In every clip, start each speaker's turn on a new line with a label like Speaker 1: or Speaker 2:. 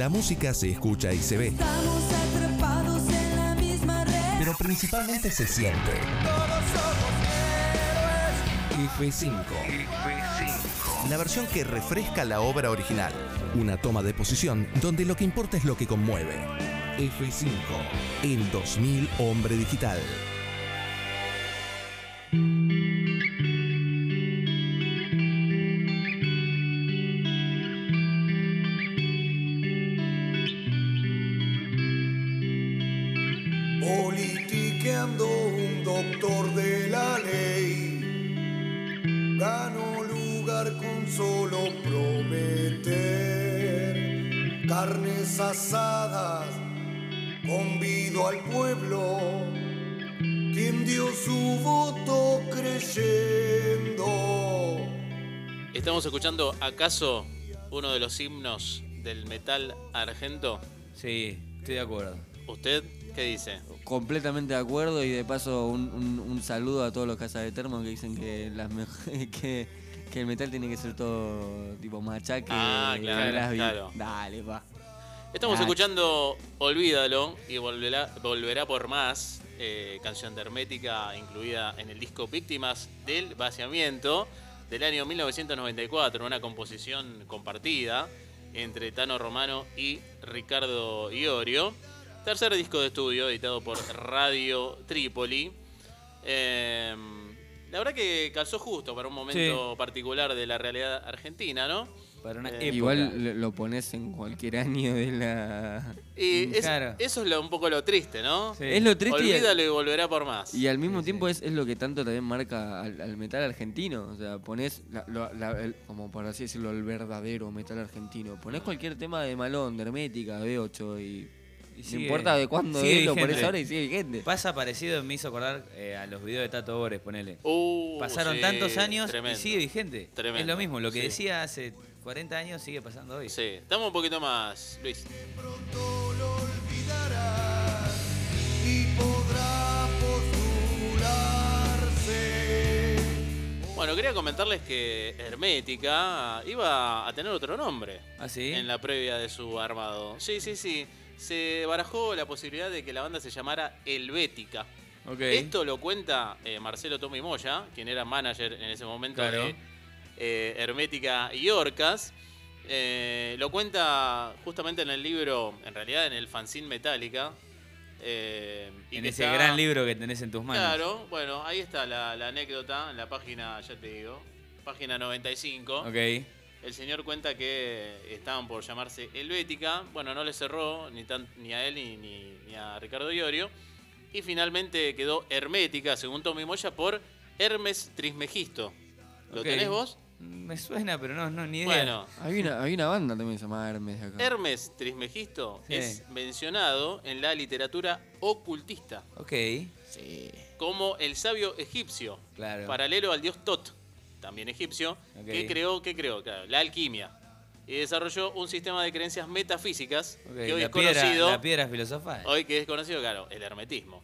Speaker 1: la música se escucha y se ve,
Speaker 2: Estamos atrapados en la misma red.
Speaker 1: pero principalmente se siente. F5. La versión que refresca la obra original. Una toma de posición donde lo que importa es lo que conmueve. F5. El 2000 Hombre Digital.
Speaker 3: Acaso uno de los himnos del metal argento.
Speaker 4: Sí, estoy de acuerdo.
Speaker 3: ¿Usted qué dice?
Speaker 5: Completamente de acuerdo y de paso un, un- un saludo a todos los casas de termo que dicen que las mej- que, que el metal tiene que ser todo tipo machaque.
Speaker 3: Ah, claro, claro.
Speaker 5: Dale, pa.
Speaker 3: Estamos escuchando Olvídalo y volverá, volverá por más, eh, canción de Hermética incluida en el disco Víctimas del Vaciamiento del año 1994, una composición compartida entre Tano Romano y Ricardo Iorio. Tercer disco de estudio editado por Radio Trípoli. Eh, la verdad que calzó justo para un momento particular de la realidad argentina, ¿no?
Speaker 4: Para una
Speaker 3: Eh,
Speaker 4: época.
Speaker 5: Igual lo, lo pones en cualquier año de la.
Speaker 3: Y es-
Speaker 4: Claro.
Speaker 3: eso es lo- un poco lo triste, ¿no?
Speaker 4: Sí.
Speaker 5: Es lo triste y-
Speaker 3: Olvídalo y volverá por más.
Speaker 5: Y al mismo
Speaker 4: Sí,
Speaker 5: tiempo Es, es lo que tanto también marca al, al metal argentino. O sea, pones, la- lo- la- el- como por así decirlo, el verdadero metal argentino. Pones cualquier tema de Malón, de Hermética, B8 y.
Speaker 4: Y
Speaker 5: no importa de cuándo
Speaker 4: sigue
Speaker 5: es, lo pones
Speaker 4: vigente.
Speaker 5: ahora y sigue vigente.
Speaker 4: Pasa parecido, me hizo acordar eh, a los videos de Tato Bores, ponele.
Speaker 3: Uh,
Speaker 4: Pasaron
Speaker 3: sí,
Speaker 4: tantos años
Speaker 3: tremendo.
Speaker 4: y sigue vigente.
Speaker 3: Tremendo,
Speaker 4: Es lo mismo, lo que
Speaker 3: sí.
Speaker 4: decía hace 40 años sigue pasando hoy.
Speaker 3: Sí, estamos un poquito más, Luis.
Speaker 6: pronto lo olvidará y podrá postularse.
Speaker 3: Bueno, quería comentarles que Hermética iba a tener otro nombre
Speaker 4: ¿Ah, sí?
Speaker 3: en la previa de su armado. Sí, sí, sí. Se barajó la posibilidad de que la banda se llamara Helvética.
Speaker 4: Ok.
Speaker 3: Esto lo cuenta eh, Marcelo Tommy Moya, quien era manager en ese momento
Speaker 4: Claro.
Speaker 3: de eh, Hermética y Orcas. Eh, lo cuenta justamente en el libro, en realidad en el fanzine Metallica. eh, y
Speaker 4: en ese
Speaker 3: está-
Speaker 4: gran libro que tenés en tus manos.
Speaker 3: Claro, bueno, ahí está la, la anécdota en la página, ya te digo, página 95.
Speaker 4: Ok.
Speaker 3: El señor cuenta que estaban por llamarse Helvética. Bueno, no le cerró ni, tan- ni a él ni, ni- ni a Ricardo Iorio. Y finalmente quedó Hermética, según Tommy Moya, por Hermes Trismegisto. ¿Lo tenés vos?
Speaker 4: Me suena, pero no, no, ni idea.
Speaker 3: Bueno,
Speaker 5: Hay una, hay una banda también que se llama Hermes de acá.
Speaker 3: Hermes Trismegisto
Speaker 4: Sí.
Speaker 3: es mencionado en la literatura ocultista
Speaker 4: Ok,
Speaker 5: Sí.
Speaker 3: como el sabio egipcio,
Speaker 4: claro.
Speaker 3: paralelo al dios Tot, también egipcio,
Speaker 4: Ok.
Speaker 3: que creó, ¿qué creó? Claro, la alquimia. Y desarrolló un sistema de creencias metafísicas
Speaker 4: Ok,
Speaker 3: que hoy
Speaker 4: la,
Speaker 3: es
Speaker 4: piedra,
Speaker 3: conocido.
Speaker 4: la piedra filosofal.
Speaker 3: Hoy que es conocido, claro, el hermetismo.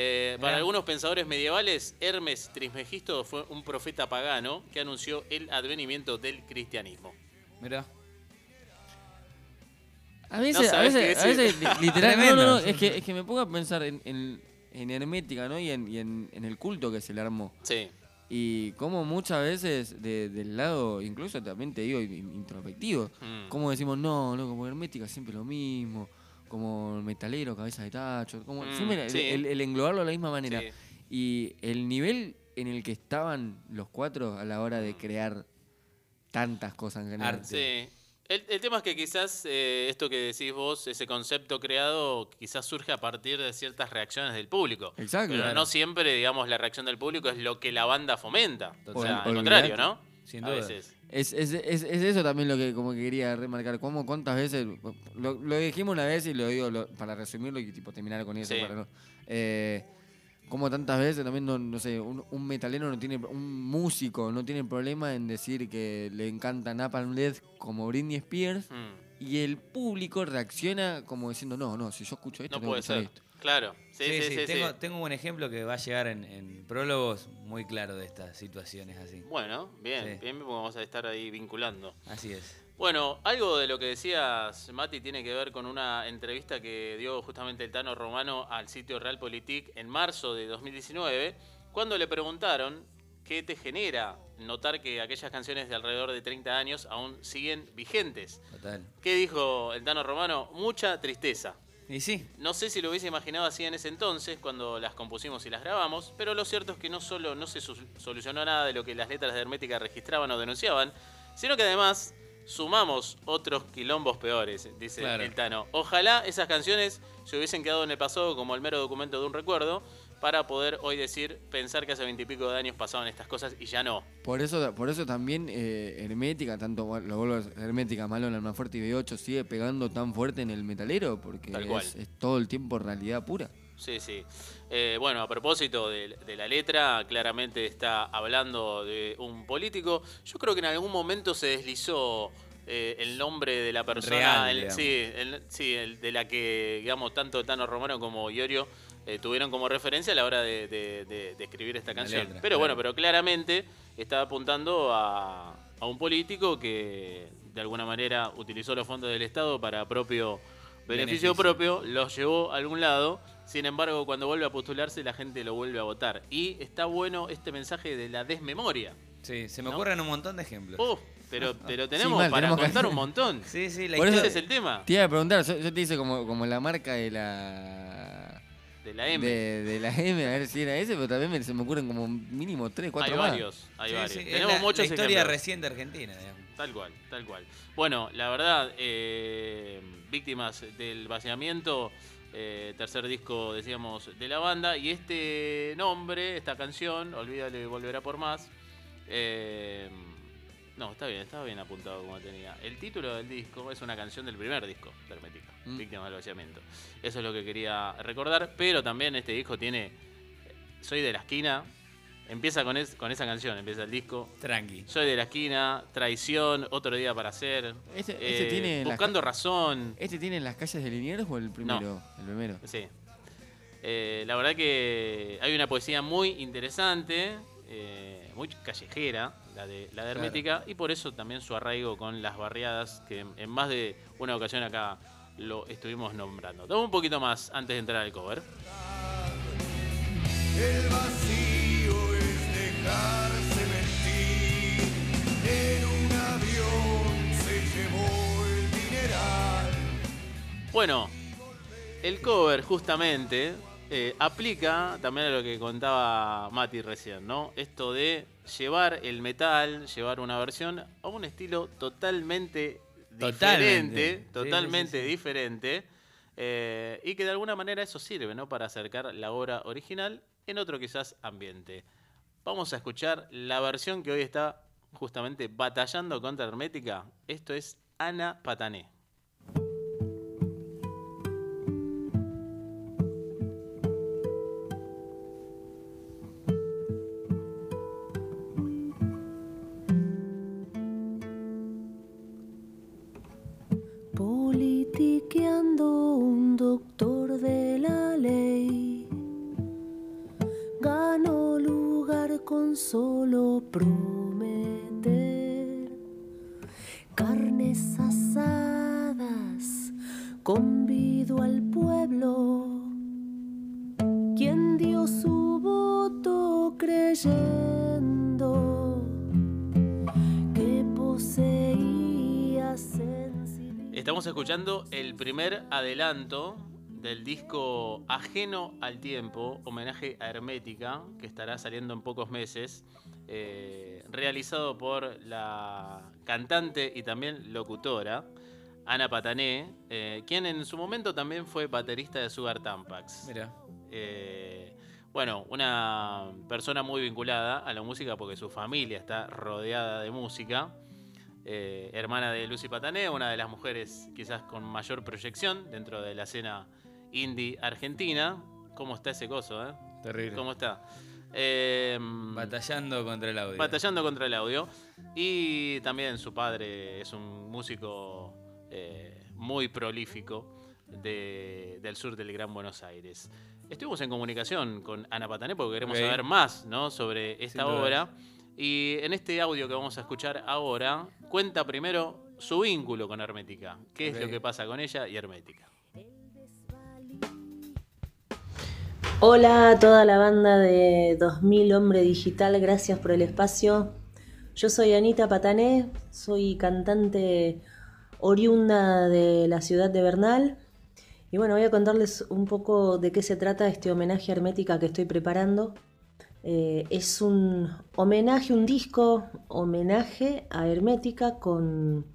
Speaker 3: Eh, para
Speaker 4: Mirá.
Speaker 3: algunos pensadores medievales, Hermes Trismegisto fue un profeta pagano que anunció el advenimiento del cristianismo.
Speaker 4: Mirá.
Speaker 5: A veces,
Speaker 3: No
Speaker 5: a veces, a veces li- literal, no, no, no, es que, es que me pongo a pensar en, en, en Hermética, ¿no? Y, en, y en, en el culto que se le armó.
Speaker 3: Sí,
Speaker 5: Y como muchas veces de- del lado, incluso también te digo, in- introspectivo,
Speaker 3: Mm.
Speaker 5: como decimos, no, no, como Hermética siempre lo mismo, como metalero, cabeza de tacho, como
Speaker 3: Mm,
Speaker 5: siempre el-
Speaker 3: sí.
Speaker 5: el, el englobarlo de la misma manera.
Speaker 3: sí.
Speaker 5: Y el nivel en el que estaban los cuatro a la hora de crear tantas cosas en general.
Speaker 3: Sí. El, el tema es que quizás eh, esto que decís vos, ese concepto creado, quizás surge a partir de ciertas reacciones del público.
Speaker 5: Exacto.
Speaker 3: Pero
Speaker 5: Claro.
Speaker 3: no siempre, digamos, la reacción del público es lo que la banda fomenta. O sea, al contrario, ¿no?
Speaker 4: Sin
Speaker 3: a veces.
Speaker 5: Es, es, es, es eso también lo que como que quería remarcar. ¿Cómo, ¿Cuántas veces? Lo, lo dijimos una vez y lo digo lo- para resumirlo y tipo terminar con eso.
Speaker 3: Sí.
Speaker 5: Para no, eh, como tantas veces también, no, no sé, un, un metalero no tiene, un músico no tiene problema en decir que le encanta Napalm Death como Britney Spears
Speaker 3: Mm,
Speaker 5: y el público reacciona como diciendo, no, no, si yo escucho esto,
Speaker 3: no puede ser.
Speaker 5: esto.
Speaker 3: Claro. Sí, sí, sí. sí.
Speaker 4: tengo, tengo un ejemplo que va a llegar en, en prólogos muy claro de estas situaciones así.
Speaker 3: Bueno, bien, bien, porque vamos a estar ahí vinculando.
Speaker 4: Así es.
Speaker 3: Bueno, algo de lo que decías, Mati, tiene que ver con una entrevista que dio justamente el Tano Romano al sitio Realpolitik en marzo de 2019, cuando le preguntaron qué te genera notar que aquellas canciones de alrededor de 30 años aún siguen vigentes.
Speaker 4: Total.
Speaker 3: ¿Qué dijo el Tano Romano? Mucha tristeza.
Speaker 4: Y sí,
Speaker 3: No sé si lo hubiese imaginado así en ese entonces, cuando las compusimos y las grabamos, pero lo cierto es que no solo no se solucionó nada de lo que las letras de Hermética registraban o denunciaban, sino que además sumamos otros quilombos peores, dice
Speaker 4: Claro.
Speaker 3: el Tano. Ojalá esas canciones se hubiesen quedado en el pasado como el mero documento de un recuerdo, para poder hoy decir, pensar que hace veintipico de años pasaban estas cosas y ya no.
Speaker 5: Por eso, por eso también eh, Hermética, tanto lo vuelvo a decir, Hermética, Malón, Almafuerte y B8 sigue pegando tan fuerte en el metalero porque
Speaker 3: Tal cual.
Speaker 5: es, es todo el tiempo realidad pura.
Speaker 3: Sí, sí. Eh, bueno, a propósito de, de la letra, claramente está hablando de un político. Yo creo que en algún momento se deslizó eh, el nombre de la persona,
Speaker 4: Real,
Speaker 3: el-
Speaker 4: digamos.
Speaker 3: sí, el- sí, el de la que, digamos, tanto Tano Romano como Iorio eh, tuvieron como referencia a la hora de, de- de- de escribir esta canción.
Speaker 4: letra,
Speaker 3: pero bueno, pero claramente está apuntando a, a un político que de alguna manera utilizó los fondos del Estado para propio beneficio
Speaker 4: Beneficio.
Speaker 3: propio, los llevó a algún lado. Sin embargo, cuando vuelve a postularse, la gente lo vuelve a votar. Y está bueno este mensaje de la desmemoria.
Speaker 4: sí, se me
Speaker 3: ¿No?
Speaker 4: ocurren un montón de ejemplos.
Speaker 3: Uf, pero, pero tenemos
Speaker 5: mal,
Speaker 3: para
Speaker 5: tenemos que-
Speaker 3: contar un montón.
Speaker 4: Sí, sí, la
Speaker 5: Por eso-.
Speaker 3: Ese es el tema
Speaker 5: Te iba a preguntar, yo, yo te hice como, como la marca de la
Speaker 3: de la M.
Speaker 5: de, de la M, a ver si era ese, pero también me- se me ocurren como mínimo 3, 4
Speaker 3: hay
Speaker 5: más.
Speaker 3: varios, hay
Speaker 4: Sí,
Speaker 3: varios.
Speaker 4: sí, es
Speaker 3: Tenemos
Speaker 4: la,
Speaker 3: muchos
Speaker 4: la historia
Speaker 3: ejemplos.
Speaker 4: reciente argentina, digamos.
Speaker 3: Tal cual, tal cual. Bueno, la verdad, eh, víctimas del vaciamiento, eh, tercer disco, decíamos, de la banda, y este nombre, esta canción, Olvídale, volverá por más. eh, no, está bien, estaba bien apuntado como tenía. El título del disco es una canción del primer disco de Hermética,
Speaker 5: Mm.
Speaker 3: Víctimas del vaciamiento. Eso es lo que quería recordar, pero también este disco tiene Soy de la esquina. Empieza con, es- con esa canción, empieza el disco.
Speaker 4: Tranqui.
Speaker 3: Soy de la esquina, traición, otro día para hacer.
Speaker 5: Este- este
Speaker 3: eh,
Speaker 5: tiene
Speaker 3: buscando razón.
Speaker 5: ¿Este tiene en las calles de Liniers o el primero? El primero.
Speaker 3: Sí. Eh, la verdad que hay una poesía muy interesante, eh, muy callejera, la de, la de
Speaker 5: Claro.
Speaker 3: Hermética, y por eso también su arraigo con las barriadas, que en, en más de una ocasión acá lo estuvimos nombrando. Dame un poquito más antes de entrar al cover.
Speaker 6: El vacío es dejarse mentir. En un avión se llevó el dineral.
Speaker 3: Bueno, el cover justamente eh, aplica también a lo que contaba Mati recién, ¿no? Esto de llevar el metal, llevar una versión a un estilo totalmente
Speaker 4: Totalmente.
Speaker 3: diferente,
Speaker 4: sí,
Speaker 3: totalmente
Speaker 4: sí, sí.
Speaker 3: diferente, eh, y que de alguna manera eso sirve, ¿no? Para acercar la obra original en otro quizás ambiente. Vamos a escuchar la versión que hoy está justamente batallando contra Hermética. Esto es Ana Patané. Escuchando el primer adelanto del disco Ajeno al Tiempo, homenaje a Hermética, que estará saliendo en pocos meses, eh, realizado por la cantante y también locutora Ana Patané, eh, quien en su momento también fue baterista de Sugar Tampax.
Speaker 4: Mira.
Speaker 3: Eh, bueno, una persona muy vinculada a la música porque su familia está rodeada de música. Eh, hermana de Lucy Patané, una de las mujeres quizás con mayor proyección dentro de la escena indie argentina. ¿Cómo está ese coso, eh?
Speaker 4: Terrible.
Speaker 3: ¿Cómo está? Eh,
Speaker 4: Batallando contra el audio.
Speaker 3: Batallando contra el audio. Y también su padre es un músico eh, muy prolífico de- del sur del Gran Buenos Aires. Estuvimos en comunicación con Ana Patané porque queremos saber más ¿no? sobre esta
Speaker 4: Sin dudas.
Speaker 3: obra. Y en este audio que vamos a escuchar ahora, cuenta primero su vínculo con Hermética. ¿Qué es lo que pasa con ella y Hermética?
Speaker 2: Hola a toda la banda de 2000 Hombre Digital, gracias por el espacio. Yo soy Anita Patané, soy cantante oriunda de la ciudad de Bernal. Y bueno, voy a contarles un poco de qué se trata este homenaje a Hermética que estoy preparando. Eh, es un homenaje, un disco homenaje a Hermética con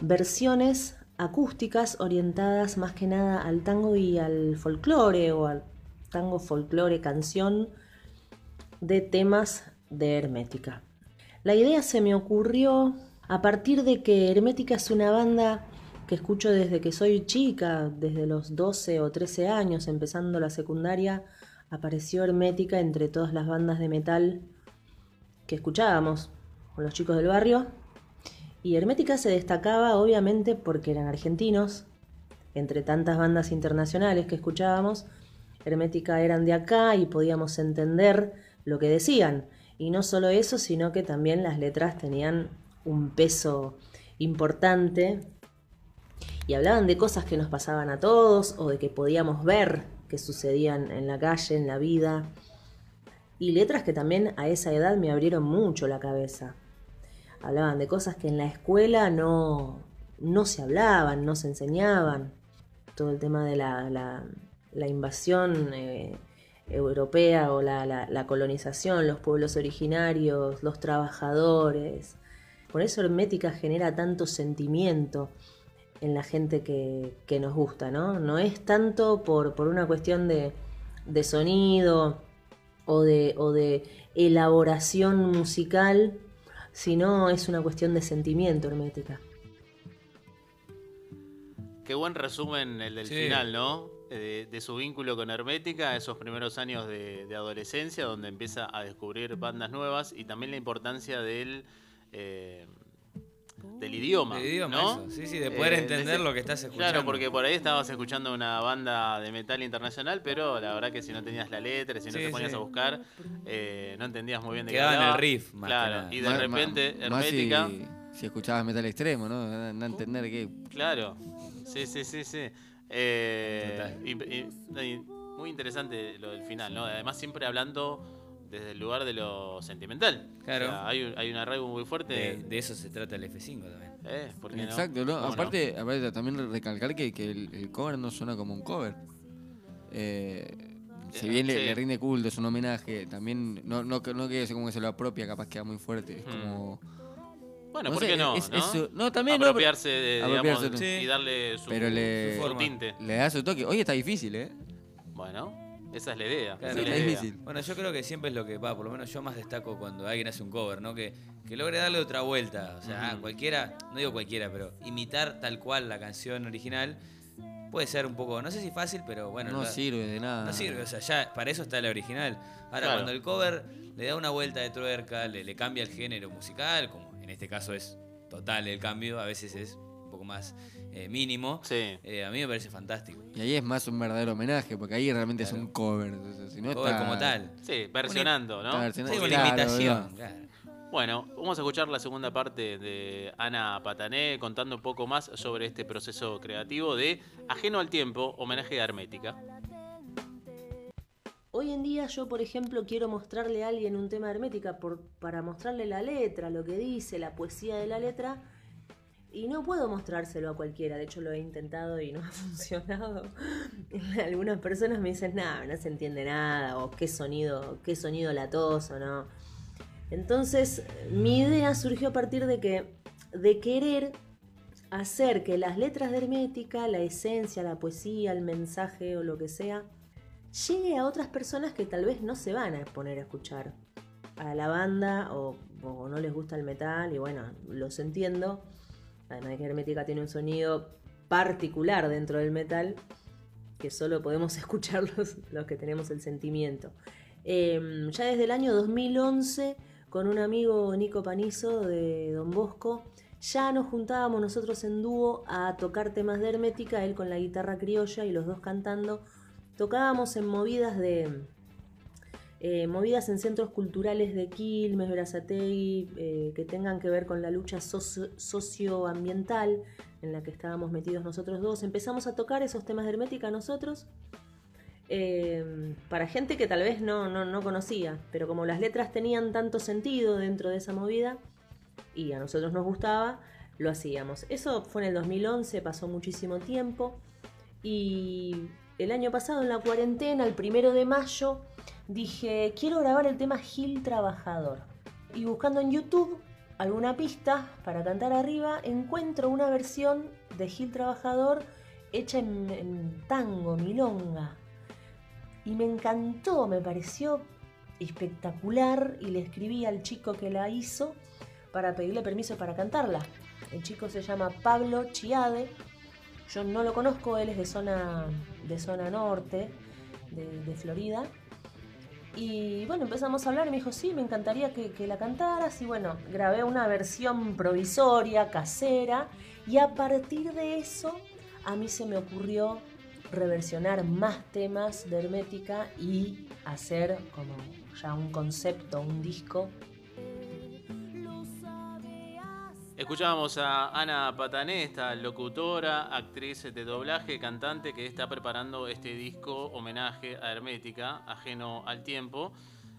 Speaker 2: versiones acústicas orientadas más que nada al tango y al folclore o al tango folclore canción de temas de Hermética. La idea se me ocurrió a partir de que Hermética es una banda que escucho desde que soy chica, desde los 12 o 13 años, empezando la secundaria, apareció Hermética entre todas las bandas de metal que escuchábamos con los chicos del barrio. Y Hermética se destacaba obviamente porque eran argentinos, entre tantas bandas internacionales que escuchábamos, Hermética eran de acá y podíamos entender lo que decían. Y no solo eso, sino que también las letras tenían un peso importante y hablaban de cosas que nos pasaban a todos o de que podíamos ver que sucedían en la calle, en la vida. Y letras que también a esa edad me abrieron mucho la cabeza. Hablaban de cosas que en la escuela no, no se hablaban, no se enseñaban. Todo el tema de la, la- invasión eh, europea o la- la colonización, los pueblos originarios, los trabajadores. Por eso Hermética genera tanto sentimiento en la gente que, que nos gusta, ¿no? No es tanto por, por una cuestión de, de sonido o de, o de elaboración musical, sino es una cuestión de sentimiento hermética.
Speaker 3: Qué buen resumen el del
Speaker 4: Sí.
Speaker 3: final, ¿no? De, de su vínculo con Hermética, esos primeros años de, de adolescencia, donde empieza a descubrir bandas nuevas y también la importancia del, eh, del idioma. ¿no?
Speaker 4: eso. Sí, sí, de poder
Speaker 3: Eh,
Speaker 4: entender
Speaker 3: de-
Speaker 4: lo que estás escuchando.
Speaker 3: Claro, porque por ahí estabas escuchando una banda de metal internacional, pero la verdad que si no tenías la letra, si no
Speaker 4: Sí,
Speaker 3: te ponías
Speaker 4: sí.
Speaker 3: a buscar, eh, no entendías muy bien de qué
Speaker 4: Quedaba en el
Speaker 3: hablaba.
Speaker 4: riff, más que
Speaker 3: Claro,
Speaker 4: nada.
Speaker 3: y de repente
Speaker 5: más
Speaker 3: Hermética.
Speaker 5: si, si escuchabas metal extremo, ¿no? No entender que.
Speaker 3: Claro, sí, sí, sí, sí. Eh,
Speaker 4: Total.
Speaker 3: y- y- no, y muy interesante lo del final, ¿no? Además siempre hablando desde el lugar de lo sentimental.
Speaker 4: Claro.
Speaker 3: O sea, hay, un, hay un arraigo muy fuerte.
Speaker 4: De, de eso se trata el F5 también.
Speaker 3: Eh, ¿por qué?
Speaker 5: Exacto, ¿no?
Speaker 3: ¿Cómo
Speaker 5: Aparte, aparte, también recalcar que, que el, el cover no suena como un cover. Eh, si bien le,
Speaker 3: sí.
Speaker 5: le rinde culto, es un homenaje, también no, no, que- no que como que se lo apropia, capaz queda muy fuerte. Es
Speaker 3: Hmm.
Speaker 5: como.
Speaker 3: Bueno,
Speaker 5: No
Speaker 3: ¿por
Speaker 5: sé,
Speaker 3: qué no?
Speaker 5: es-
Speaker 3: ¿no?
Speaker 5: también no, pero-
Speaker 3: Apropiarse, de, digamos,
Speaker 4: sí.
Speaker 3: y darle su,
Speaker 5: Pero le-
Speaker 3: su
Speaker 4: Su
Speaker 3: tinte.
Speaker 5: Le da su toque. Hoy está difícil, ¿eh?
Speaker 3: Bueno, esa es la idea.
Speaker 4: Claro.
Speaker 3: es la
Speaker 5: es
Speaker 3: idea.
Speaker 5: difícil.
Speaker 4: Bueno, yo creo que siempre es lo que va, por lo menos yo más destaco cuando alguien hace un cover, ¿no? Que, que logre darle otra vuelta. O sea, cualquiera, no digo cualquiera, pero imitar tal cual la canción original puede ser un poco, no sé si fácil, pero bueno.
Speaker 5: no
Speaker 4: la-
Speaker 5: sirve de nada.
Speaker 4: No sirve, o sea, ya para eso está la original. Ahora,
Speaker 3: Claro.
Speaker 4: cuando el cover le da una vuelta de tuerca, le, le cambia el género musical, como en este caso es total el cambio, a veces es poco más eh, mínimo,
Speaker 3: Sí.
Speaker 4: eh, a mí me parece fantástico.
Speaker 5: Y ahí es más un verdadero homenaje, porque ahí realmente es un cover. entonces, si no
Speaker 4: Cover
Speaker 5: está-
Speaker 4: como tal.
Speaker 3: Sí, versionando,
Speaker 5: está
Speaker 3: ¿no?
Speaker 5: versionando.
Speaker 4: Sí, una
Speaker 5: Claro,
Speaker 4: imitación. claro.
Speaker 3: Bueno, vamos a escuchar la segunda parte de Ana Patané contando un poco más sobre este proceso creativo de Ajeno al Tiempo, homenaje a Hermética.
Speaker 2: Hoy en día yo, por ejemplo, quiero mostrarle a alguien un tema de hermética por, para mostrarle la letra, lo que dice, la poesía de la letra, y no puedo mostrárselo a cualquiera. De hecho, lo he intentado y no ha funcionado. Algunas personas me dicen, nada, no se entiende nada, o qué sonido, qué sonido latoso, ¿no? Entonces, mi idea surgió a partir de que, de querer hacer que las letras de hermética, la esencia, la poesía, el mensaje o lo que sea, llegue a otras personas que tal vez no se van a poner a escuchar a la banda o, o no les gusta el metal y bueno, los entiendo. Además de que Hermética tiene un sonido particular dentro del metal que solo podemos escuchar los, que tenemos el sentimiento. Eh, ya desde el año 2011, con un amigo Nico Panizo de Don Bosco, ya nos juntábamos nosotros en dúo a tocar temas de Hermética, él con la guitarra criolla y los dos cantando. Tocábamos en movidas de, eh, movidas en centros culturales de Quilmes, Berazategui, eh, que tengan que ver con la lucha socio- socioambiental en la que estábamos metidos nosotros dos. Empezamos a tocar esos temas de hermética nosotros, eh, para gente que tal vez no, no, no conocía, pero como las letras tenían tanto sentido dentro de esa movida y a nosotros nos gustaba, lo hacíamos. Eso fue en el 2011, pasó muchísimo tiempo y el año pasado en la cuarentena, el primero de mayo, dije, quiero grabar el tema Gil Trabajador. Y buscando en YouTube alguna pista para cantar arriba, encuentro una versión de Gil Trabajador hecha en, tango, milonga. Y me encantó, me pareció espectacular y le escribí al chico que la hizo para pedirle permiso para cantarla. El chico se llama Pablo Chiade. Yo no lo conozco, él es de zona, de zona norte, de Florida. Y bueno, empezamos a hablar y me dijo, sí, me encantaría que, la cantaras. Y bueno, grabé una versión provisoria, casera. Y a partir de eso, a mí se me ocurrió reversionar más temas de Hermética y hacer como ya un concepto, un disco.
Speaker 3: Escuchábamos a Ana Patané, esta locutora, actriz de doblaje, cantante que está preparando este disco homenaje a Hermética, ajeno al tiempo.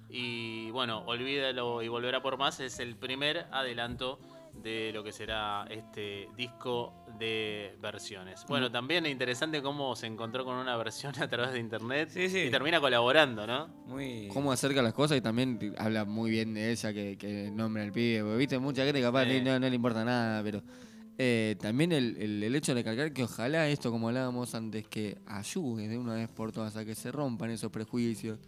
Speaker 3: Y bueno, olvídalo y volverá por más, es el primer adelanto de lo que será este disco de versiones. Bueno, también es interesante cómo se encontró con una versión a través de internet
Speaker 4: Sí, sí.
Speaker 3: y termina colaborando, ¿no?
Speaker 4: Muy.
Speaker 5: Cómo acerca las cosas y también habla muy bien de ella que, que nombra al pibe. Porque viste, mucha gente capaz
Speaker 3: Sí.
Speaker 5: no, no le importa nada, pero eh, también el, el- el hecho de recalcar que ojalá esto, como hablábamos antes, que ayude de una vez por todas a que se rompan esos prejuicios.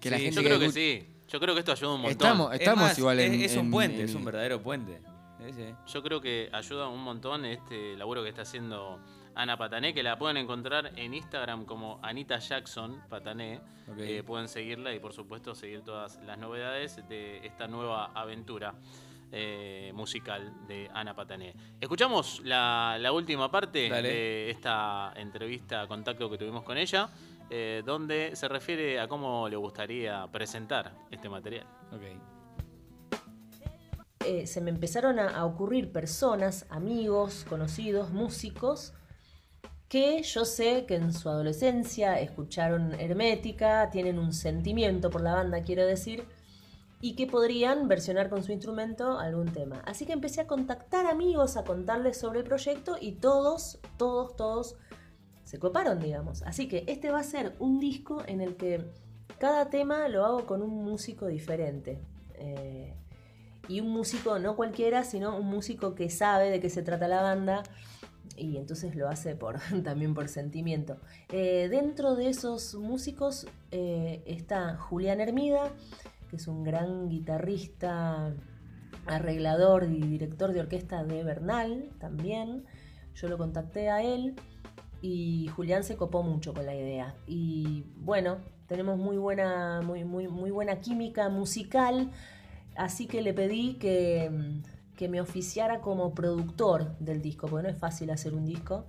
Speaker 5: Que la
Speaker 4: Sí,
Speaker 5: gente
Speaker 3: Yo creo que sí, yo creo que esto ayuda un montón.
Speaker 5: Estamos,
Speaker 4: Es
Speaker 5: estamos
Speaker 4: más,
Speaker 5: igual
Speaker 4: es,
Speaker 5: en.
Speaker 4: es un
Speaker 5: en-
Speaker 4: puente,
Speaker 5: en-
Speaker 4: es un verdadero puente. Sí, sí.
Speaker 3: Yo creo que ayuda un montón este laburo que está haciendo Ana Patané, que la pueden encontrar en Instagram como Anita Jackson Patané. Eh, pueden seguirla y por supuesto seguir todas las novedades de esta nueva aventura eh, musical de Ana Patané. Escuchamos la, la última parte
Speaker 4: Dale.
Speaker 3: de esta entrevista, contacto que tuvimos con ella, eh, donde se refiere a cómo le gustaría presentar este material.
Speaker 4: Ok.
Speaker 2: Eh, se me empezaron a, ocurrir personas, amigos, conocidos, músicos, que yo sé que en su adolescencia escucharon Hermética, tienen un sentimiento por la banda, quiero decir, y que podrían versionar con su instrumento algún tema. Así que empecé a contactar amigos, a contarles sobre el proyecto y todos, todos, todos se coparon, digamos. Así que este va a ser un disco en el que cada tema lo hago con un músico diferente. Eh, y un músico no cualquiera, sino un músico que sabe de qué se trata la banda y entonces lo hace por, también por sentimiento. Eh, dentro de esos músicos eh, está Julián Hermida, que es un gran guitarrista, arreglador y director de orquesta de Bernal también. Yo lo contacté a él y Julián se copó mucho con la idea. Y bueno, tenemos muy buena, muy, muy, muy buena química musical, así que le pedí que, que me oficiara como productor del disco, porque no es fácil hacer un disco.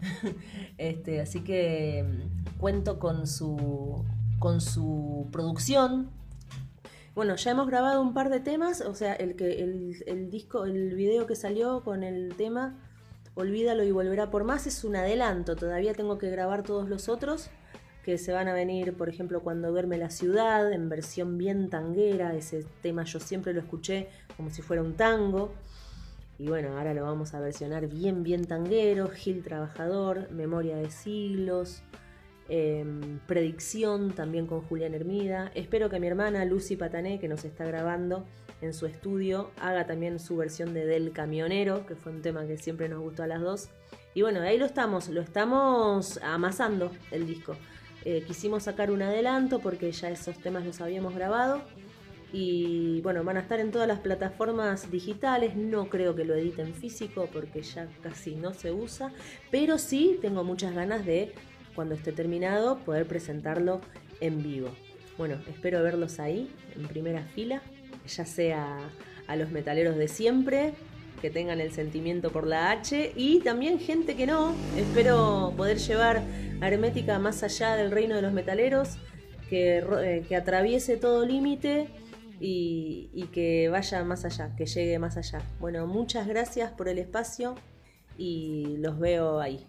Speaker 2: este, así que mm, cuento con su, con su producción. Bueno, ya hemos grabado un par de temas, o sea, el, que, el, el disco, el video que salió con el tema Olvídalo y volverá por más es un adelanto, todavía tengo que grabar todos los otros que se van a venir, por ejemplo, cuando duerme la ciudad, en versión bien tanguera, ese tema yo siempre lo escuché como si fuera un tango. Y bueno, ahora lo vamos a versionar bien, bien tanguero, Gil Trabajador, Memoria de Siglos, eh, Predicción también con Julián Hermida. Espero que mi hermana Lucy Patané, que nos está grabando en su estudio, haga también su versión de Del Camionero, que fue un tema que siempre nos gustó a las dos. Y bueno, ahí lo estamos, lo estamos amasando el disco. Eh, quisimos sacar un adelanto porque ya esos temas los habíamos grabado. Y bueno, van a estar en todas las plataformas digitales. No creo que lo editen físico porque ya casi no se usa. Pero sí tengo muchas ganas de, cuando esté terminado, poder presentarlo en vivo. Bueno, espero verlos ahí, en primera fila. Ya sea a los metaleros de siempre, que tengan el sentimiento por la H y también gente que no. Espero poder llevar a Hermética más allá del reino de los metaleros, eh, que atraviese todo límite y, y que vaya más allá, que llegue más allá. Bueno, muchas gracias por el espacio y los veo ahí.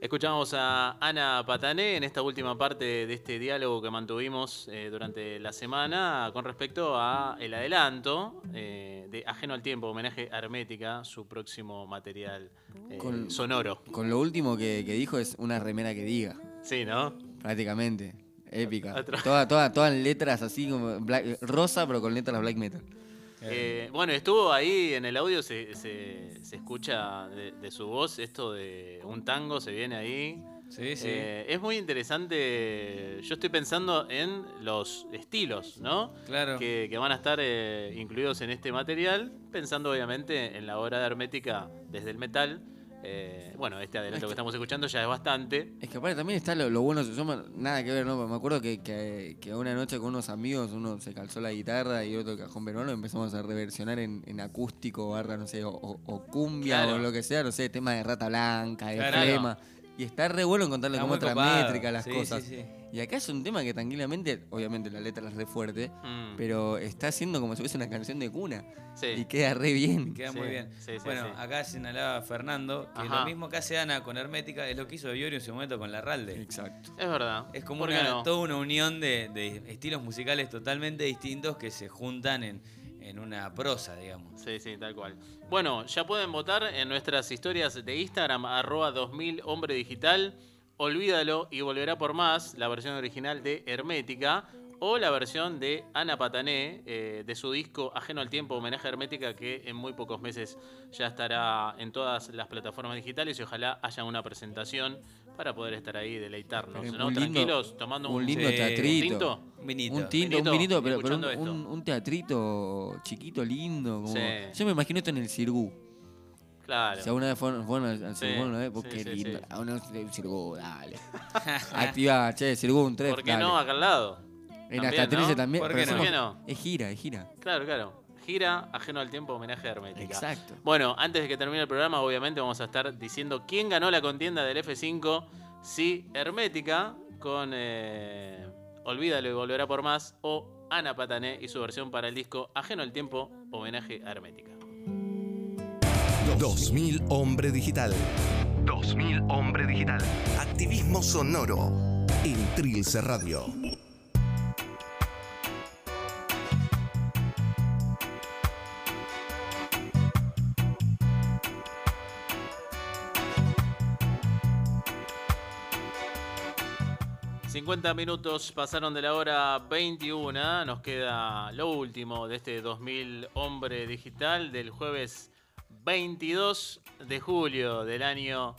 Speaker 3: Escuchamos a Ana Patané en esta última parte de este diálogo que mantuvimos eh, durante la semana con respecto a el adelanto eh, de Ajeno al Tiempo, homenaje a Hermética, su próximo material eh,
Speaker 5: Con-
Speaker 3: sonoro.
Speaker 5: Con lo último que, que dijo es una remera que diga,
Speaker 3: Sí, ¿no?
Speaker 5: prácticamente. Épica.
Speaker 3: Otro.
Speaker 5: Toda- toda- todas letras así como black- rosa, pero con letras black metal.
Speaker 3: Eh, bueno, estuvo ahí en el audio, se, se- se escucha de, de su voz esto de un tango, se viene ahí.
Speaker 4: Sí, sí.
Speaker 3: Eh, es muy interesante. Yo estoy pensando en los estilos, ¿no?
Speaker 4: Claro.
Speaker 3: Que, que van a estar eh, incluidos en este material, pensando obviamente en la obra de Hermética desde el metal. Eh, bueno, este adelanto que estamos escuchando ya es bastante.
Speaker 5: Es que aparte también está lo, lo bueno, yo me- nada que ver, ¿no? Me acuerdo que, que, que una noche con unos amigos, uno se calzó la guitarra y otro el cajón peruano, empezamos a reversionar en, en acústico, barra, no sé, o, o- cumbia
Speaker 3: Claro.
Speaker 5: o lo que sea, no sé, tema de rata blanca, de
Speaker 4: Claro.
Speaker 5: flema. Y está re bueno encontrarle como otra
Speaker 4: copado.
Speaker 5: métrica las
Speaker 4: Sí,
Speaker 5: cosas.
Speaker 4: sí, sí.
Speaker 5: Y acá es un tema que tranquilamente, obviamente la letra es re fuerte,
Speaker 3: Mm,
Speaker 5: pero está haciendo como si fuese una canción de cuna.
Speaker 3: sí.
Speaker 5: Y queda re bien.
Speaker 4: Queda
Speaker 3: Sí,
Speaker 4: muy bien.
Speaker 3: sí, sí,
Speaker 4: bueno,
Speaker 3: sí.
Speaker 4: acá señalaba Fernando que
Speaker 3: Ajá.
Speaker 4: lo mismo que hace Ana con Hermética es lo que hizo Iorio en su momento con la Ralde.
Speaker 5: Exacto.
Speaker 3: Es verdad.
Speaker 4: Es como
Speaker 3: ¿Por qué
Speaker 4: una,
Speaker 3: no?
Speaker 4: toda una unión de, de estilos musicales totalmente distintos que se juntan en, en una prosa, digamos.
Speaker 3: Sí, sí, tal cual. Bueno, ya pueden votar en nuestras historias de Instagram, arroba 2000 hombre digital. Olvídalo y volverá por más, la versión original de Hermética o la versión de Ana Patané eh, de su disco Ajeno al Tiempo, homenaje a Hermética, que en muy pocos meses ya estará en todas las plataformas digitales y ojalá haya una presentación para poder estar ahí y deleitarnos,
Speaker 5: Pero
Speaker 3: ¿no?
Speaker 5: un lindo-
Speaker 3: Tranquilos, tomando un,
Speaker 5: un lindo
Speaker 4: Sí.
Speaker 5: teatrito.
Speaker 3: tinto.
Speaker 4: Un vinito.
Speaker 5: Un tinto,
Speaker 3: Vinito,
Speaker 5: un vinito, pero, pero un,
Speaker 3: escuchando esto.
Speaker 5: un- un teatrito chiquito, lindo. Como...
Speaker 3: Sí.
Speaker 5: Yo me imagino esto en el Cirgú.
Speaker 3: Claro.
Speaker 5: Si alguna vez fueron, fueron al, al
Speaker 3: Sí,
Speaker 5: ¿no?
Speaker 3: sí,
Speaker 5: Porque
Speaker 3: sí,
Speaker 5: qué lindo.
Speaker 3: sí.
Speaker 5: A uno un Cirgú, dale. Activa, che, Cirgú, un 3.
Speaker 3: ¿Por qué no? Acá al lado.
Speaker 5: En
Speaker 3: También,
Speaker 5: hasta 13
Speaker 3: ¿no?
Speaker 5: también.
Speaker 4: ¿Por
Speaker 5: pero
Speaker 4: qué no?
Speaker 5: hacemos-
Speaker 3: ¿Por qué no?
Speaker 5: Es gira, es gira.
Speaker 3: Claro, claro. Gira ajeno al tiempo, homenaje a Hermética.
Speaker 5: Exacto.
Speaker 3: Bueno, antes de que termine el programa, obviamente vamos a estar diciendo quién ganó la contienda del F5. Si Hermética con eh, Olvídalo y volverá por más o Ana Patané y su versión para el disco Ajeno al tiempo, homenaje a Hermética.
Speaker 1: 2000 Hombre Digital. 2000 Hombre Digital. Activismo sonoro en Trilce Radio.
Speaker 3: 50 minutos pasaron de la hora 21. Nos queda lo último de este 2000 Hombre Digital del jueves 22 de julio del año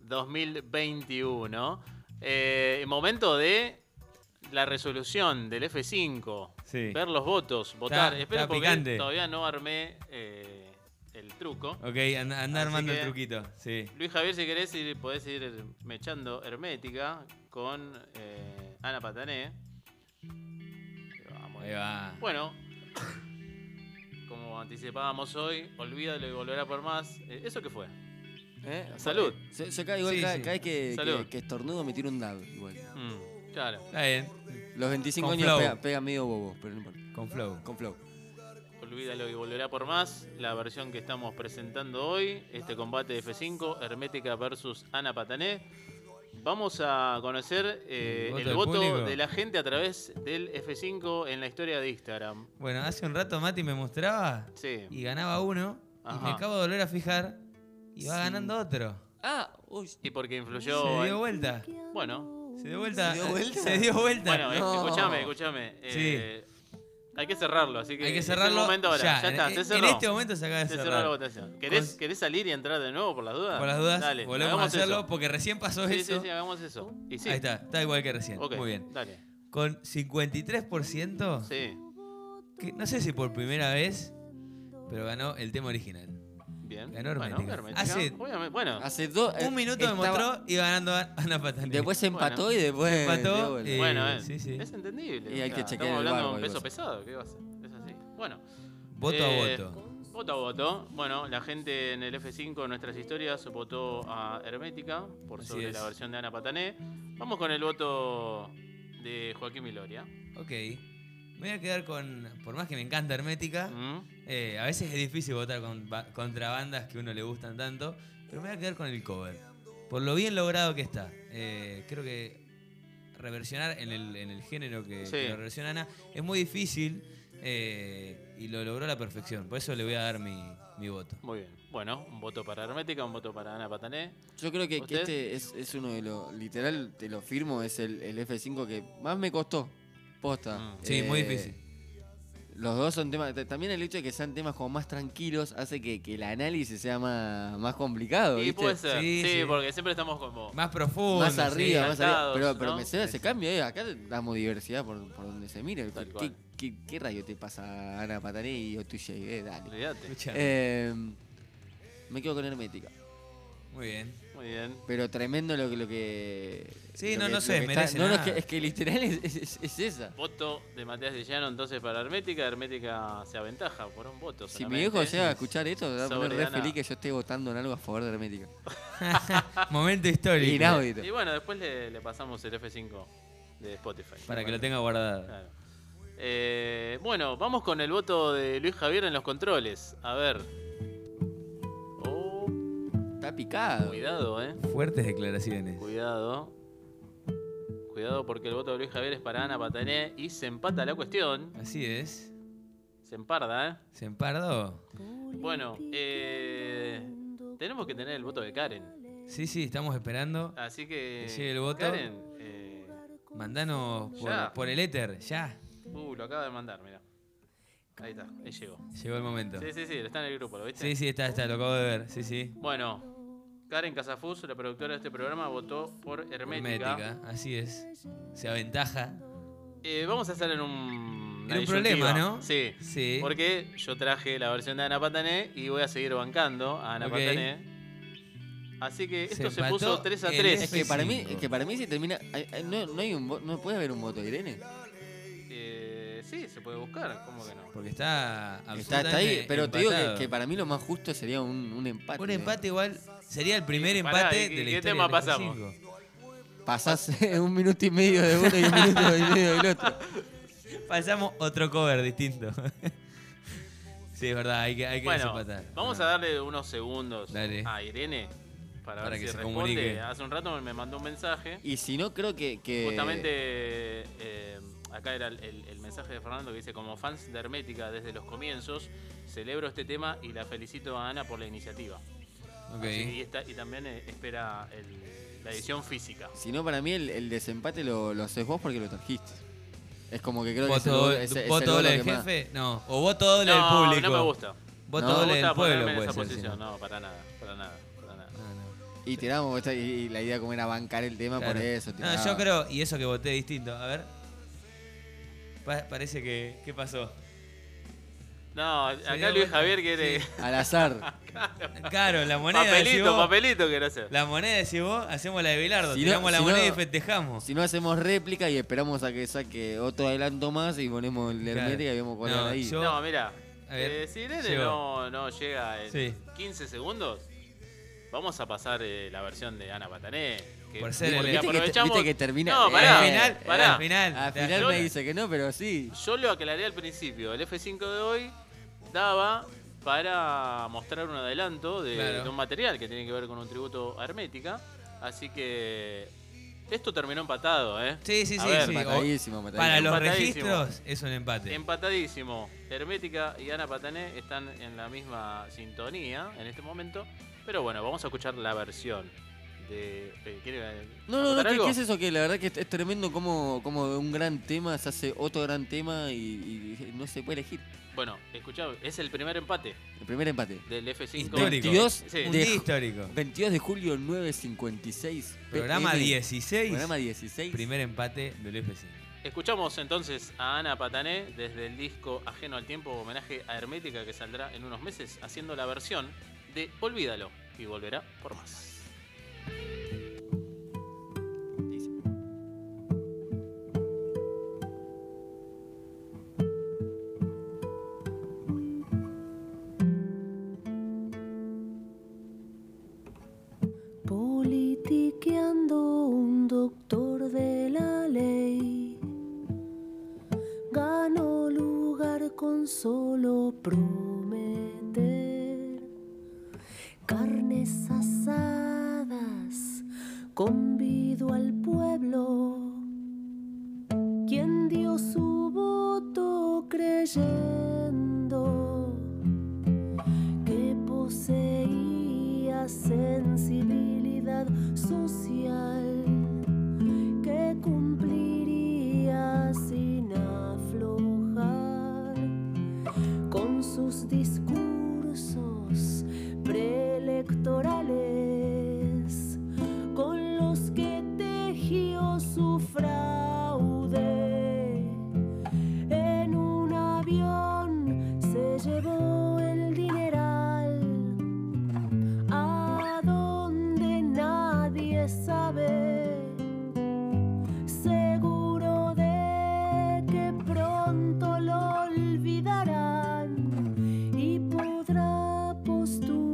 Speaker 3: 2021. Eh, momento de la resolución del F5.
Speaker 4: Sí.
Speaker 3: Ver los votos, votar.
Speaker 4: Está
Speaker 3: porque
Speaker 4: picante.
Speaker 3: todavía no armé eh, el truco.
Speaker 4: Ok, anda, armando
Speaker 3: que-
Speaker 4: el truquito. Sí.
Speaker 3: Luis Javier, si querés, ir, podés ir mechando hermética con eh, Ana Patané. Vamos.
Speaker 4: Ahí va.
Speaker 3: Bueno, como anticipábamos hoy, olvídalo y volverá por más. Eh, ¿Eso qué fue?
Speaker 5: ¿Eh?
Speaker 3: Salud.
Speaker 5: Yo, yo cada, igual,
Speaker 4: Sí,
Speaker 5: cada,
Speaker 4: sí.
Speaker 5: cada vez que,
Speaker 3: Salud.
Speaker 5: que, que estornudo me tiro un dab. Igual.
Speaker 3: Mm, claro.
Speaker 4: Está bien.
Speaker 5: Los 25
Speaker 4: Con
Speaker 5: años pega, pega medio bobo, pero no importa.
Speaker 4: Con flow.
Speaker 5: Con flow.
Speaker 3: Olvídalo y volverá por más. La versión que estamos presentando hoy, este combate de F5, Hermética versus Ana Patané. Vamos a conocer eh,
Speaker 4: ¿El
Speaker 3: el
Speaker 4: voto
Speaker 3: de la gente a través del F5 en la historia de Instagram.
Speaker 4: Bueno, hace un rato Mati me mostraba
Speaker 3: Sí.
Speaker 4: y ganaba uno. Y me acabo de volver a fijar y va ganando otro.
Speaker 5: Ah, uy.
Speaker 3: Y porque
Speaker 4: Se
Speaker 3: influyó.
Speaker 4: dio
Speaker 3: en-
Speaker 4: vuelta.
Speaker 3: Bueno,
Speaker 4: Se dio vuelta.
Speaker 5: ¿Se dio vuelta?
Speaker 4: Se dio vuelta.
Speaker 3: bueno,
Speaker 5: No.
Speaker 3: escúchame, escúchame. eh, Hay que cerrarlo, así que.
Speaker 4: Hay que
Speaker 3: es el
Speaker 4: cerrarlo.
Speaker 3: momento ahora.
Speaker 4: ya,
Speaker 3: Ya, está,
Speaker 4: en,
Speaker 3: se
Speaker 4: en este momento se acaba de
Speaker 3: se cerró
Speaker 4: cerrar.
Speaker 3: la votación. ¿Querés,
Speaker 4: Con-
Speaker 3: ¿Querés salir y entrar de nuevo por las dudas?
Speaker 4: Por las dudas,
Speaker 3: Dale,
Speaker 4: volvemos a hacerlo
Speaker 3: eso.
Speaker 4: porque recién pasó
Speaker 3: Sí,
Speaker 4: eso.
Speaker 3: sí, sí, hagamos eso. Y sí.
Speaker 4: Ahí está, está igual que recién. Muy bien.
Speaker 3: Dale.
Speaker 4: Con 53%,
Speaker 3: Sí,
Speaker 4: que no sé si por primera vez, pero ganó el tema original.
Speaker 3: Bien.
Speaker 4: Ganó
Speaker 3: Bueno,
Speaker 4: Hace-
Speaker 3: Bueno,
Speaker 5: Hace dos.
Speaker 4: Un minuto me mostró y ganando Ana Patané.
Speaker 5: Después se empató
Speaker 3: Bueno.
Speaker 5: y después.
Speaker 4: Empató, eh,
Speaker 3: bueno, eh,
Speaker 4: sí, sí.
Speaker 3: es entendible.
Speaker 5: Y hay
Speaker 3: o
Speaker 5: que chequear
Speaker 3: Estamos
Speaker 5: el
Speaker 3: hablando de un peso pesado, ¿qué va a ser? Es así. Bueno.
Speaker 4: Voto
Speaker 3: Eh,
Speaker 4: a voto.
Speaker 3: Voto a voto. Bueno, la gente en el F5 en nuestras historias votó a Hermética por
Speaker 4: Así
Speaker 3: sobre
Speaker 4: es.
Speaker 3: la versión de Ana Patané. Vamos con el voto de Joaquín Miloria.
Speaker 4: Ok. Me voy a quedar con. Por más que me encanta Hermética,
Speaker 3: Mm.
Speaker 4: eh, a veces es difícil votar con, contra bandas que a uno le gustan tanto, pero me voy a quedar con el cover. Por lo bien logrado que está. Eh, creo que reversionar en el, en el género que,
Speaker 3: Sí.
Speaker 4: que lo reversiona Ana es muy difícil eh, y lo logró a la perfección. Por eso le voy a dar mi, mi voto.
Speaker 3: Muy bien. Bueno, un voto para Hermética, un voto para Ana Patané.
Speaker 5: Yo creo que, este es, es uno de los, literal, te lo firmo, es el, el F5 que más me costó. Posta.
Speaker 3: Mm.
Speaker 4: Sí, muy
Speaker 5: Eh,
Speaker 4: difícil.
Speaker 5: Los dos son temas, ta- también el hecho de que sean temas como más tranquilos hace que, que el análisis sea más, más complicado,
Speaker 3: Y
Speaker 5: ¿viste?
Speaker 3: puede ser.
Speaker 4: Sí,
Speaker 3: Sí,
Speaker 4: sí.
Speaker 3: porque siempre estamos como.
Speaker 4: Más profundo.
Speaker 5: Más arriba,
Speaker 4: sí.
Speaker 5: más arriba. Pero, pero
Speaker 3: ¿no?
Speaker 5: me se ese cambio, eh. Acá damos diversidad por, por donde se mire. ¿Qué, qué, qué rayo te pasa Ana Patané y Otuye? Eh, dale. Eh, me quedo con Hermética.
Speaker 4: Muy bien.
Speaker 3: Muy bien.
Speaker 5: Pero tremendo lo que. Lo que
Speaker 4: Sí,
Speaker 5: lo
Speaker 4: no,
Speaker 5: que-
Speaker 4: no
Speaker 5: lo
Speaker 4: se
Speaker 5: que está-
Speaker 4: merece
Speaker 5: No, no, es
Speaker 4: nada.
Speaker 5: que, es que literal es, es- es esa.
Speaker 3: Voto de Matías Villano entonces para Hermética. Hermética se aventaja por un voto.
Speaker 5: Si mi
Speaker 3: solamente.
Speaker 5: viejo llega a escuchar esto, se va a poner
Speaker 3: Sobre
Speaker 5: re
Speaker 3: Ana.
Speaker 5: feliz que yo esté votando en algo a favor de Hermética.
Speaker 4: Momento histórico.
Speaker 5: Inaudito.
Speaker 3: Y bueno, después le, le pasamos el F5 de Spotify.
Speaker 4: Para que lo tenga guardado.
Speaker 3: Claro. Eh, bueno, vamos con el voto de Luis Javier en los controles. A ver.
Speaker 5: Está picado.
Speaker 3: cuidado, eh.
Speaker 4: Fuertes declaraciones.
Speaker 3: Cuidado. Cuidado porque el voto de Luis Javier es para Ana Patané y se empata la cuestión.
Speaker 4: Así es.
Speaker 3: Se emparda, ¿eh?
Speaker 4: ¿Se empardó?
Speaker 3: Bueno, eh, tenemos que tener el voto de Karen.
Speaker 4: Sí, sí, estamos esperando.
Speaker 3: Así que.
Speaker 4: Que llegue el voto.
Speaker 3: Karen, eh,
Speaker 4: Mandanos por, por el éter, ya.
Speaker 3: uh, lo acaba de mandar, mira. Ahí está, ahí llegó.
Speaker 4: Llegó el momento.
Speaker 3: Sí, sí, sí, está en el grupo, ¿lo viste?
Speaker 4: Sí, sí, está, está, lo acabo de ver. Sí, sí.
Speaker 3: Bueno, Karen Casafus, la productora de este programa, votó por Hermética.
Speaker 4: Hermética, así es. Se aventaja.
Speaker 3: Eh, vamos a hacer en un.
Speaker 4: En un problema. ¿no?
Speaker 3: Sí.
Speaker 4: Sí.
Speaker 3: Porque yo traje la versión de Ana Patané y voy a seguir bancando a Ana. Patané. Así que
Speaker 4: Se
Speaker 3: esto se, puso 3 a
Speaker 4: el
Speaker 3: 3.
Speaker 5: Es que para mí,
Speaker 4: F5.
Speaker 5: es que para mí si termina. hay- hay- no, no hay un no puede haber un voto de Irene.
Speaker 3: Eh, sí, se puede buscar, ¿cómo que no?
Speaker 4: Porque está
Speaker 5: Está, está ahí, pero te digo que, para mí lo más justo sería un, un empate.
Speaker 4: Un empate igual sería el primer
Speaker 3: Y pará,
Speaker 4: empate
Speaker 3: ¿y qué-
Speaker 4: de la
Speaker 3: qué
Speaker 4: historia
Speaker 3: tema
Speaker 4: del
Speaker 3: pasamos?
Speaker 4: F5.
Speaker 5: Pasás un minuto y medio de uno y un minuto y medio del otro.
Speaker 4: Pasamos otro cover distinto. sí, es verdad, hay que, hay que
Speaker 3: Bueno,
Speaker 4: desempatar.
Speaker 3: vamos
Speaker 4: Ah.
Speaker 3: a darle unos segundos
Speaker 4: Dale.
Speaker 3: a Irene para,
Speaker 4: Para
Speaker 3: ver
Speaker 4: que
Speaker 3: si
Speaker 4: se
Speaker 3: responde.
Speaker 4: comunique.
Speaker 3: Hace un rato me mandó un mensaje.
Speaker 5: Y si no, creo que. que
Speaker 3: Justamente eh, acá era el, el- el mensaje de Fernando que dice, como fans de Hermética desde los comienzos, celebro este tema y la felicito a Ana por la iniciativa. Así y, está- y también eh, espera el- la edición física.
Speaker 5: Si no, para mí el, el desempate lo, lo haces vos porque lo trajiste. Es como que creo que es el
Speaker 4: ¿Voto,
Speaker 5: voto-
Speaker 4: doble-
Speaker 5: es- es
Speaker 4: voto
Speaker 5: el
Speaker 4: doble del
Speaker 5: más-
Speaker 4: jefe? No. O voto doble del
Speaker 3: No,
Speaker 4: público.
Speaker 3: no me gusta.
Speaker 4: Voto
Speaker 5: No,
Speaker 4: doble
Speaker 3: me
Speaker 4: del
Speaker 3: gusta
Speaker 4: pueblo
Speaker 3: en
Speaker 4: puede
Speaker 3: esa
Speaker 4: ser. si
Speaker 3: posición.
Speaker 4: no.
Speaker 3: No, para nada, para nada, para nada.
Speaker 4: No.
Speaker 5: Y tiramos, esta- y la idea como era bancar el tema por eso.
Speaker 4: No, yo creo, y eso que voté distinto. A ver. Pa- parece que. ¿Qué pasó?
Speaker 3: No, acá Luis
Speaker 4: vuelta.
Speaker 3: Javier quiere...
Speaker 5: Al azar.
Speaker 4: Claro, la moneda. decís
Speaker 3: papelito,
Speaker 4: vos.
Speaker 3: papelito quiere hacer.
Speaker 4: La moneda decís vos, hacemos la de Bilardo.
Speaker 5: Si no-
Speaker 4: tiramos la
Speaker 5: si
Speaker 4: moneda
Speaker 5: no-
Speaker 4: y festejamos.
Speaker 5: Si no hacemos réplica y esperamos a que saque otro adelanto más y ponemos el de
Speaker 4: Claro.
Speaker 5: hermética y vemos cuál
Speaker 4: No,
Speaker 5: era ahí.
Speaker 4: yo-
Speaker 3: No, mira, eh, si Irene no, no llega en
Speaker 4: Sí.
Speaker 3: 15 segundos, vamos a pasar eh, la versión de Ana Patané. Que
Speaker 4: Por ser el-
Speaker 5: Viste que, te-
Speaker 3: aprovechamos...
Speaker 5: viste que termina.
Speaker 3: No,
Speaker 5: eh,
Speaker 3: pará,
Speaker 4: al final,
Speaker 3: pará.
Speaker 4: al final.
Speaker 5: Al
Speaker 4: te
Speaker 5: me dice que no, pero sí.
Speaker 3: Yo lo aclaré al principio. El F5 de hoy daba para mostrar un adelanto de,
Speaker 4: Claro.
Speaker 3: de un material que tiene que ver con un tributo a Hermética. Así que esto terminó empatado, ¿eh?
Speaker 4: Sí, sí,
Speaker 3: A
Speaker 4: sí.
Speaker 3: ver,
Speaker 4: sí. O-
Speaker 5: Matadísimo, matadísimo.
Speaker 4: Para los
Speaker 3: Empatadísimo.
Speaker 4: registros es un empate.
Speaker 3: Empatadísimo. Hermética y Ana Patané están en la misma sintonía en este momento. Pero bueno, vamos a escuchar la versión de. eh, ¿quiere
Speaker 5: No, no, no, ¿qué, es eso? Que la verdad que es, es tremendo como, como un gran tema se hace otro gran tema y, y no se puede elegir.
Speaker 3: Bueno, escuchá, es el primer empate
Speaker 5: El primer empate.
Speaker 3: del F5.
Speaker 4: Histórico.
Speaker 5: 22
Speaker 3: Sí.
Speaker 4: Un
Speaker 5: de,
Speaker 4: día histórico.
Speaker 5: 22 de julio 956.
Speaker 4: Programa
Speaker 5: PM,
Speaker 4: 16.
Speaker 5: Programa 16.
Speaker 4: Primer empate del F5.
Speaker 3: Escuchamos entonces a Ana Patané desde el disco Ajeno al Tiempo, homenaje a Hermética que saldrá en unos meses, haciendo la versión de Olvídalo y volverá por más.
Speaker 2: Politiqueando un doctor de la ley. Ganó lugar con solo prometer carnes asadas más convido al pueblo, quien dio su voto creyendo que poseía sensibilidad social que cumpliría sin aflojar con sus discursos preelectorales. postura.